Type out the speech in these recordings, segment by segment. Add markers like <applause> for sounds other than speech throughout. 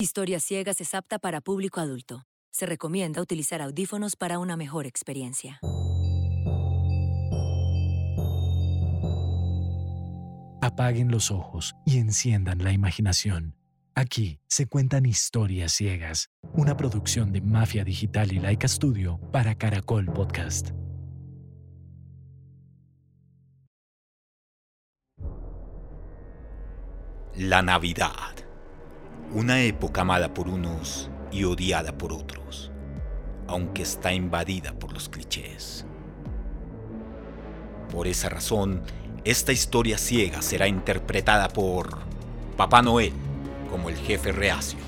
Historias Ciegas es apta para público adulto. Se recomienda utilizar audífonos para una mejor experiencia. Apaguen los ojos y enciendan la imaginación. Aquí se cuentan historias ciegas, una producción de Mafia Digital y Laika Studio para Caracol Podcast. La Navidad. Una época amada por unos y odiada por otros, aunque está invadida por los clichés. Por esa razón, esta historia ciega será interpretada por Papá Noel como el jefe reacio,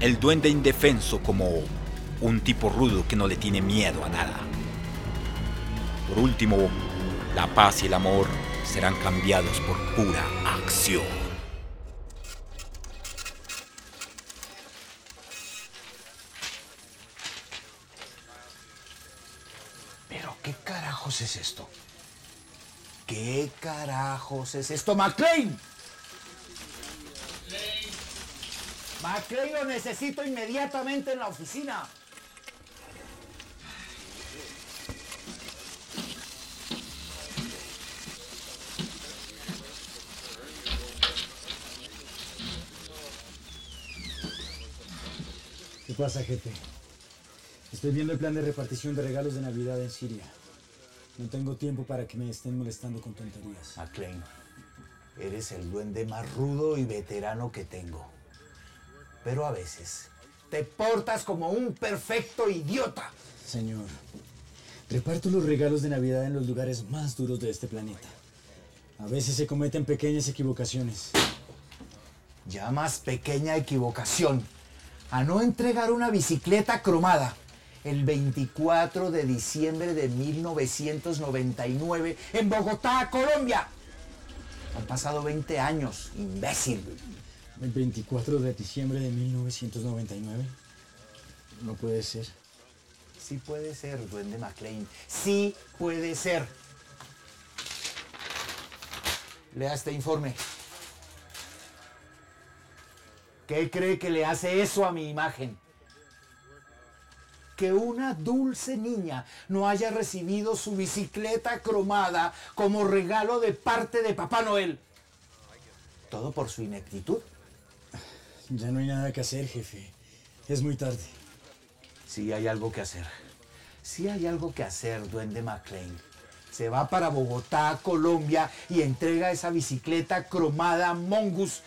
el duende indefenso como un tipo rudo que no le tiene miedo a nada. Por último, la paz y el amor serán cambiados por pura acción. ¿Pero qué es esto? ¿Qué carajos es esto, McLean? McLean lo necesito inmediatamente en la oficina. ¿Qué pasa, jefe? Estoy viendo el plan de repartición de regalos de Navidad en Siria. No tengo tiempo para que me estén molestando con tonterías. McLean, eres el duende más rudo y veterano que tengo. Pero a veces te portas como un perfecto idiota. Señor, reparto los regalos de Navidad en los lugares más duros de este planeta. A veces se cometen pequeñas equivocaciones. Llamas pequeña equivocación a no entregar una bicicleta cromada el 24 de diciembre de 1999 en Bogotá, Colombia. Han pasado 20 años, imbécil. El 24 de diciembre de 1999. No puede ser. Sí puede ser, Duende McLean. Sí puede ser. Lea este informe. ¿Qué cree que le hace eso a mi imagen? Que una dulce niña no haya recibido su bicicleta cromada como regalo de parte de Papá Noel. Todo por su ineptitud. Ya no hay nada que hacer, jefe. Es muy tarde. Sí hay algo que hacer. Sí hay algo que hacer, Duende McLean. Se va para Bogotá, Colombia, y entrega esa bicicleta cromada Mongus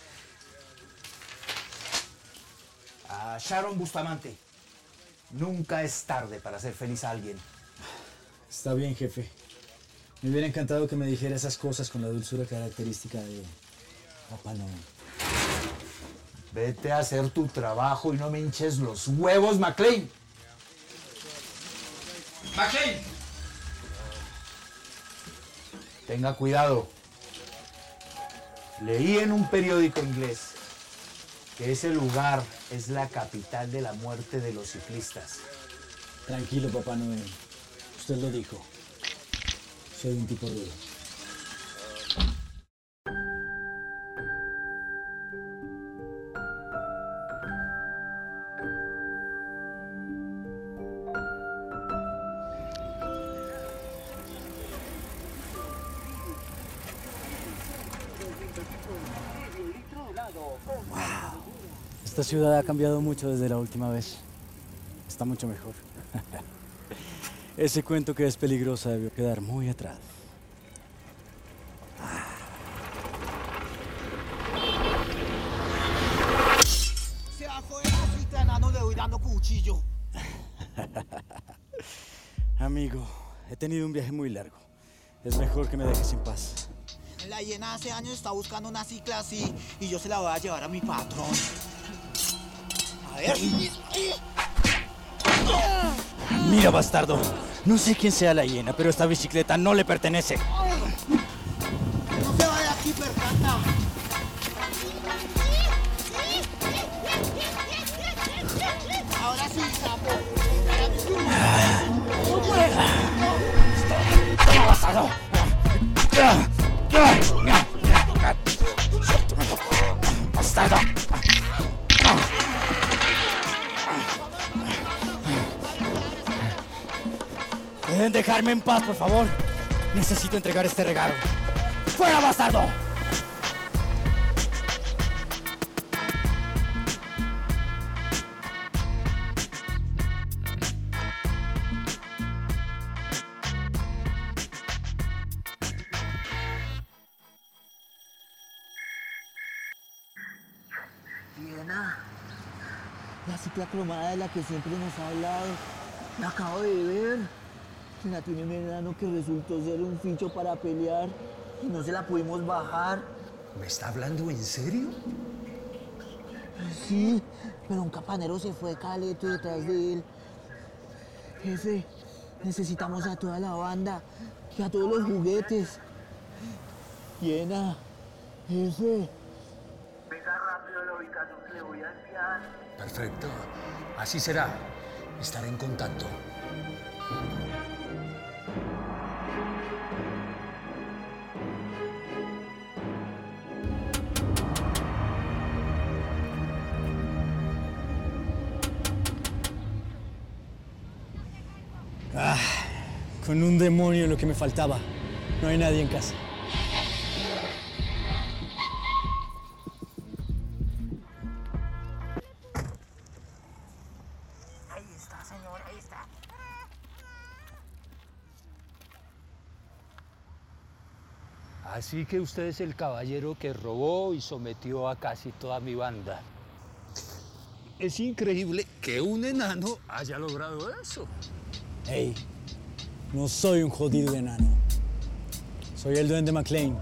a Sharon Bustamante. Nunca es tarde para hacer feliz a alguien. Está bien, jefe. Me hubiera encantado que me dijera esas cosas con la dulzura característica de Papá Noel. Vete a hacer tu trabajo y no me hinches los huevos, McLean. McLean. Tenga cuidado. Leí en un periódico inglés que ese lugar es la capital de la muerte de los ciclistas. Tranquilo, Papá Noel. Usted lo dijo. Soy un tipo duro. Esta ciudad ha cambiado mucho desde la última vez. Está mucho mejor. <laughs> Ese cuento que es peligrosa debió quedar muy atrás. Se bajó el africano, le voy dando cuchillo. Amigo, he tenido un viaje muy largo. Es mejor que me dejes en paz. La hiena hace años está buscando una cicla así y yo se la voy a llevar a mi patrón. Mira, bastardo. No sé quién sea la hiena, pero esta bicicleta no le pertenece. No se vaya aquí, percanta. Ahora sí, sapo. bastardo! ¡Bastardo! ¿Pueden dejarme en paz, por favor? Necesito entregar este regalo. ¡Fuera, bastardo! Diana, la cicla cromada de la que siempre nos ha hablado, la acabo de ver. La tiene un enano que resultó ser un ficho para pelear y no se la pudimos bajar. ¿Me está hablando en serio? Sí, pero un capanero se fue caleto detrás de él. Jefe, necesitamos a toda la banda y a todos los juguetes. Llena, jefe. Venga rápido la ubicación que le voy a enviar. Perfecto. Así será. Estaré en contacto. Con un demonio lo que me faltaba. No hay nadie en casa. Ahí está, señor, ahí está. Así que usted es el caballero que robó y sometió a casi toda mi banda. Es increíble que un enano haya logrado eso. Hey, no soy un jodido enano. Soy el duende McLean.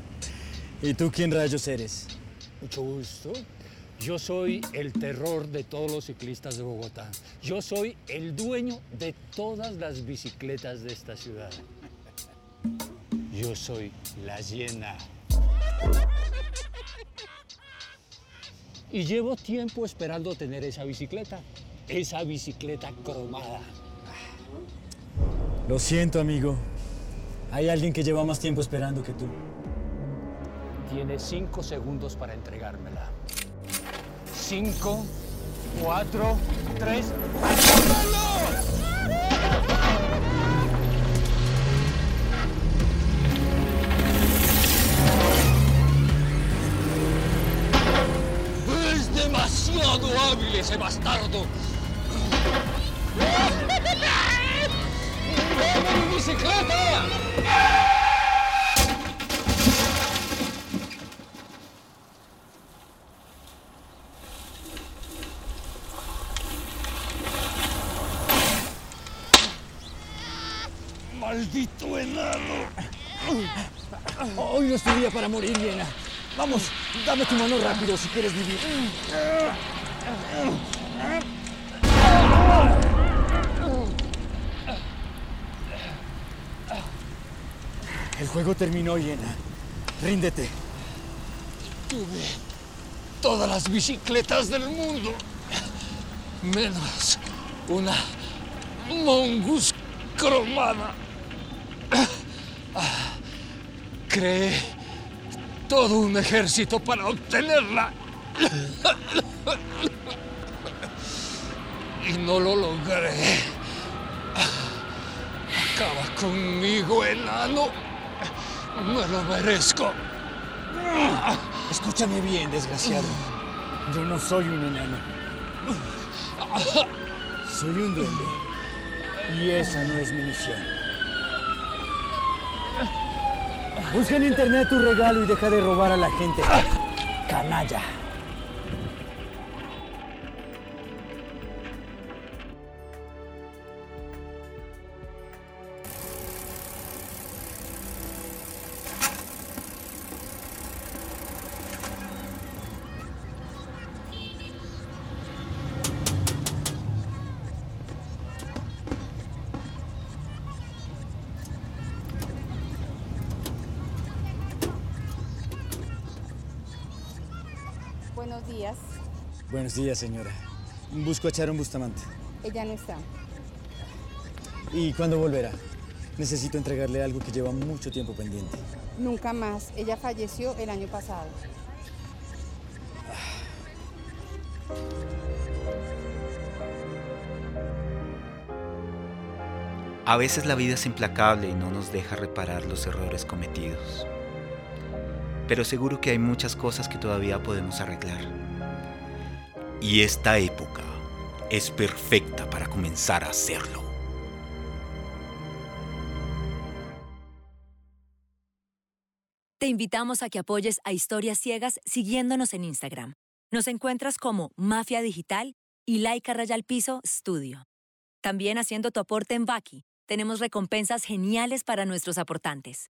<laughs> ¿Y tú quién rayos eres? Mucho gusto. Yo soy el terror de todos los ciclistas de Bogotá. Yo soy el dueño de todas las bicicletas de esta ciudad. Yo soy la llena. Y llevo tiempo esperando tener esa bicicleta. Esa bicicleta cromada. Lo siento, amigo. Hay alguien que lleva más tiempo esperando que tú. Tiene cinco segundos para entregármela. Cinco, cuatro, tres. ¡Es demasiado hábil ese bastardo! Bicicleta! ¡Maldito enano! Hoy no es tu día para morir, Viena. Vamos, dame tu mano rápido si quieres vivir. El juego terminó, Viena. Ríndete. Tuve todas las bicicletas del mundo, menos una mongus cromada. Creé todo un ejército para obtenerla. Y no lo logré. Acaba conmigo, enano. Me lo merezco. Escúchame bien, desgraciado. Yo no soy un enano. Soy un duende. Y esa no es mi misión. Busca en internet tu regalo y deja de robar a la gente. Canalla. Buenos días. Buenos días, señora. Busco a Sharon Bustamante. Ella no está. ¿Y cuándo volverá? Necesito entregarle algo que lleva mucho tiempo pendiente. Nunca más. Ella falleció el año pasado. A veces la vida es implacable y no nos deja reparar los errores cometidos. Pero seguro que hay muchas cosas que todavía podemos arreglar. Y esta época es perfecta para comenzar a hacerlo. Te invitamos a que apoyes a Historias Ciegas siguiéndonos en Instagram. Nos encuentras como Mafia Digital y Laika Rayal Piso Studio. También haciendo tu aporte en Baki, tenemos recompensas geniales para nuestros aportantes.